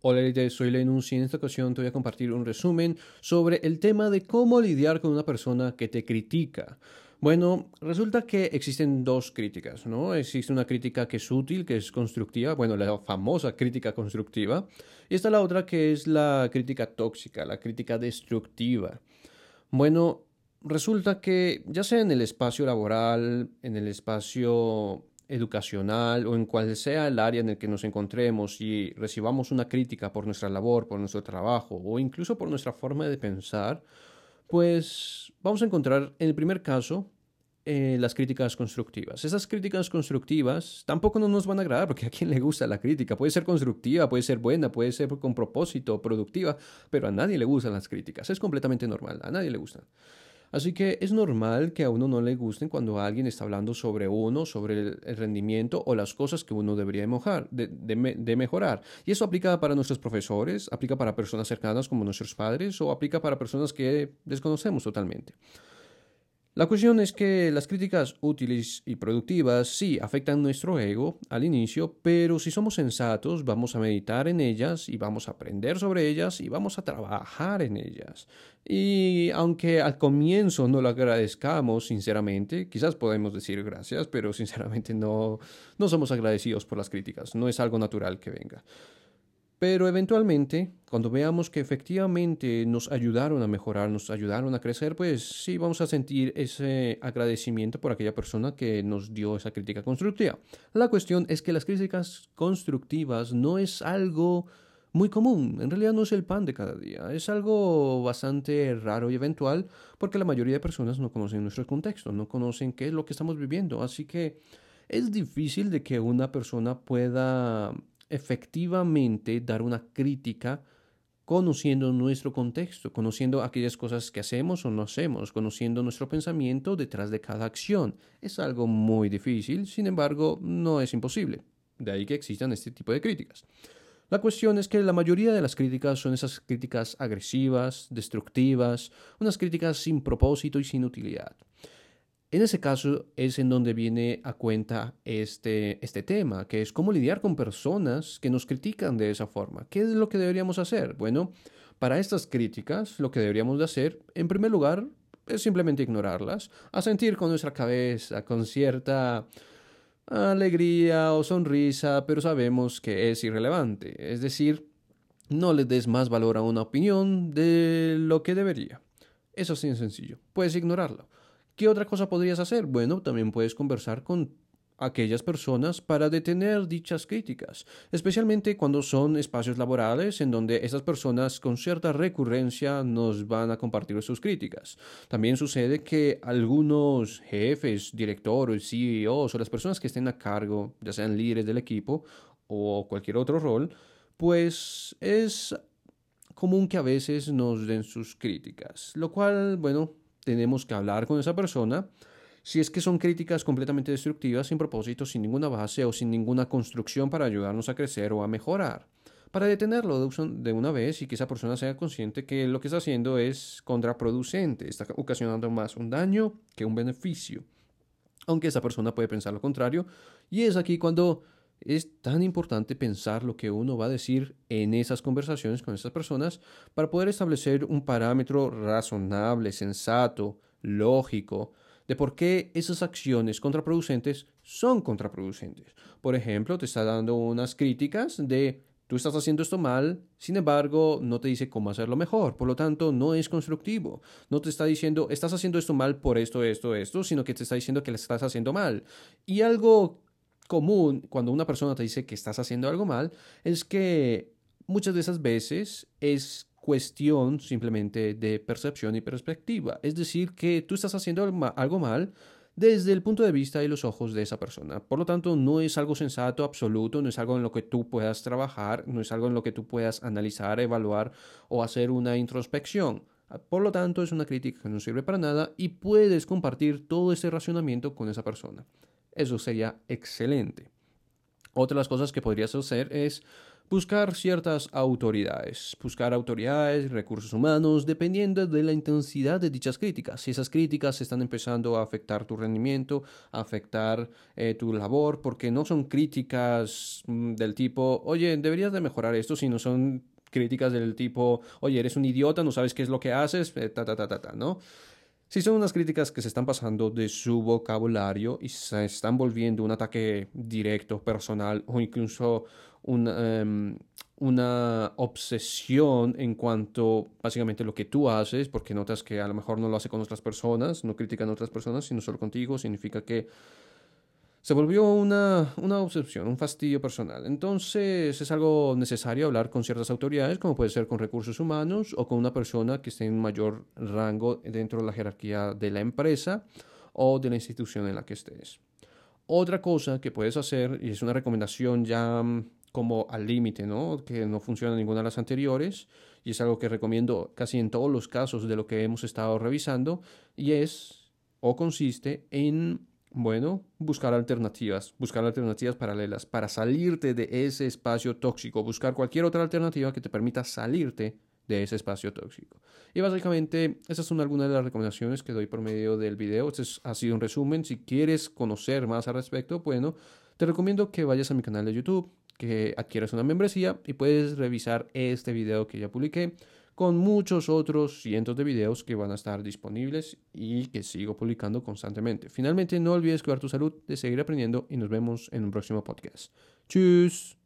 Hola, soy Lenus y en esta ocasión te voy a compartir un resumen sobre el tema de cómo lidiar con una persona que te critica. Bueno, resulta que existen dos críticas, ¿no? Existe una crítica que es útil, que es constructiva, bueno, la famosa crítica constructiva, y está la otra que es la crítica tóxica, la crítica destructiva. Bueno, resulta que ya sea en el espacio laboral, en el espacio educacional o en cual sea el área en el que nos encontremos y recibamos una crítica por nuestra labor, por nuestro trabajo o incluso por nuestra forma de pensar, pues vamos a encontrar en el primer caso eh, las críticas constructivas. Esas críticas constructivas tampoco no nos van a agradar porque a quien le gusta la crítica. Puede ser constructiva, puede ser buena, puede ser con propósito, productiva, pero a nadie le gustan las críticas. Es completamente normal, a nadie le gustan. Así que es normal que a uno no le gusten cuando alguien está hablando sobre uno, sobre el, rendimiento o las cosas que uno debería de, mejorar. Y eso aplica para nuestros profesores, aplica para personas cercanas como nuestros padres o aplica para personas que desconocemos totalmente. La cuestión es que las críticas útiles y productivas sí afectan nuestro ego al inicio, pero si somos sensatos vamos a meditar en ellas y vamos a aprender sobre ellas y vamos a trabajar en ellas. Y aunque al comienzo no lo agradezcamos sinceramente, quizás podemos decir gracias, pero sinceramente no, no somos agradecidos por las críticas, no es algo natural que venga. Pero eventualmente, cuando veamos que efectivamente nos ayudaron a mejorar, nos ayudaron a crecer, pues sí vamos a sentir ese agradecimiento por aquella persona que nos dio esa crítica constructiva. La cuestión es que las críticas constructivas no es algo muy común, en realidad no es el pan de cada día, es algo bastante raro y eventual porque la mayoría de personas no conocen nuestro contexto, no conocen qué es lo que estamos viviendo, así que es difícil de que una persona pueda efectivamente dar una crítica conociendo nuestro contexto, conociendo aquellas cosas que hacemos o no hacemos, conociendo nuestro pensamiento detrás de cada acción. Es algo muy difícil, sin embargo, no es imposible. De ahí que existan este tipo de críticas. La cuestión es que la mayoría de las críticas son esas críticas agresivas, destructivas, unas críticas sin propósito y sin utilidad. En ese caso es en donde viene a cuenta este, este tema, que es cómo lidiar con personas que nos critican de esa forma. ¿Qué es lo que deberíamos hacer? Bueno, para estas críticas lo que deberíamos de hacer, en primer lugar, es simplemente ignorarlas, a sentir con nuestra cabeza, con cierta alegría o sonrisa, pero sabemos que es irrelevante. Es decir, no le des más valor a una opinión de lo que debería. Eso es sencillo. Puedes ignorarlo. ¿Qué otra cosa podrías hacer? Bueno, también puedes conversar con aquellas personas para detener dichas críticas, especialmente cuando son espacios laborales en donde esas personas con cierta recurrencia nos van a compartir sus críticas. También sucede que algunos jefes, directores, CEOs o las personas que estén a cargo, ya sean líderes del equipo o cualquier otro rol, pues es común que a veces nos den sus críticas, lo cual, bueno, tenemos que hablar con esa persona. Si es que son críticas completamente destructivas, sin propósito, sin ninguna base o sin ninguna construcción para ayudarnos a crecer o a mejorar. Para detenerlo de una vez y que esa persona sea consciente que lo que está haciendo es contraproducente, está ocasionando más un daño que un beneficio. Aunque esa persona puede pensar lo contrario. Y es aquí cuando es tan importante pensar lo que uno va a decir en esas conversaciones con esas personas para poder establecer un parámetro razonable, sensato, lógico, de por qué esas acciones contraproducentes son contraproducentes. Por ejemplo, te está dando unas críticas de tú estás haciendo esto mal, sin embargo, no te dice cómo hacerlo mejor, por lo tanto, no es constructivo. No te está diciendo estás haciendo esto mal por esto, esto, esto, sino que te está diciendo que lo estás haciendo mal. Y algo común cuando una persona te dice que estás haciendo algo mal es que muchas de esas veces es cuestión simplemente de percepción y perspectiva. Es decir, que tú estás haciendo algo mal desde el punto de vista y los ojos de esa persona. Por lo tanto, no es algo sensato, absoluto, no es algo en lo que tú puedas trabajar, no es algo en lo que tú puedas analizar, evaluar o hacer una introspección. Por lo tanto, es una crítica que no sirve para nada y puedes compartir todo ese racionamiento con esa persona. Eso sería excelente. Otra de las cosas que podrías hacer es buscar ciertas autoridades, buscar autoridades, recursos humanos, dependiendo de la intensidad de dichas críticas. Si esas críticas están empezando a afectar tu rendimiento, a afectar eh, tu labor, porque no son críticas mm, del tipo, oye, deberías de mejorar esto, sino son críticas del tipo, oye, eres un idiota, no sabes qué es lo que haces, eh, ta, ta, ta, ta, ta, ¿no? Si son unas críticas que se están pasando de su vocabulario y se están volviendo un ataque directo, personal o incluso Em, una obsesión en cuanto básicamente lo que tú haces, porque notas que a lo mejor no lo hace con otras personas, no critican a otras personas, sino solo contigo, significa que se volvió una, una obsesión, un fastidio personal. Entonces es algo necesario hablar con ciertas autoridades, como puede ser con recursos humanos o con una persona que esté en mayor rango dentro de la jerarquía de la empresa o de la institución en la que estés. Otra cosa que puedes hacer, y es una recomendación ya como al límite, ¿no? Que no funciona ninguna de las anteriores y es algo que recomiendo casi en todos los casos de lo que hemos estado revisando y es o consiste en, bueno, buscar alternativas, buscar alternativas paralelas para salirte de ese espacio tóxico, buscar cualquier otra alternativa que te permita salirte de ese espacio tóxico. Y básicamente esas son algunas de las recomendaciones que doy por medio del video. Este ha sido un resumen. Si quieres conocer más al respecto, bueno, te recomiendo que vayas a mi canal de YouTube, que adquieras una membresía y puedes revisar este video que ya publiqué con muchos otros cientos de videos que van a estar disponibles y que sigo publicando constantemente. Finalmente, no olvides cuidar tu salud, de seguir aprendiendo y nos vemos en un próximo podcast. ¡Chus!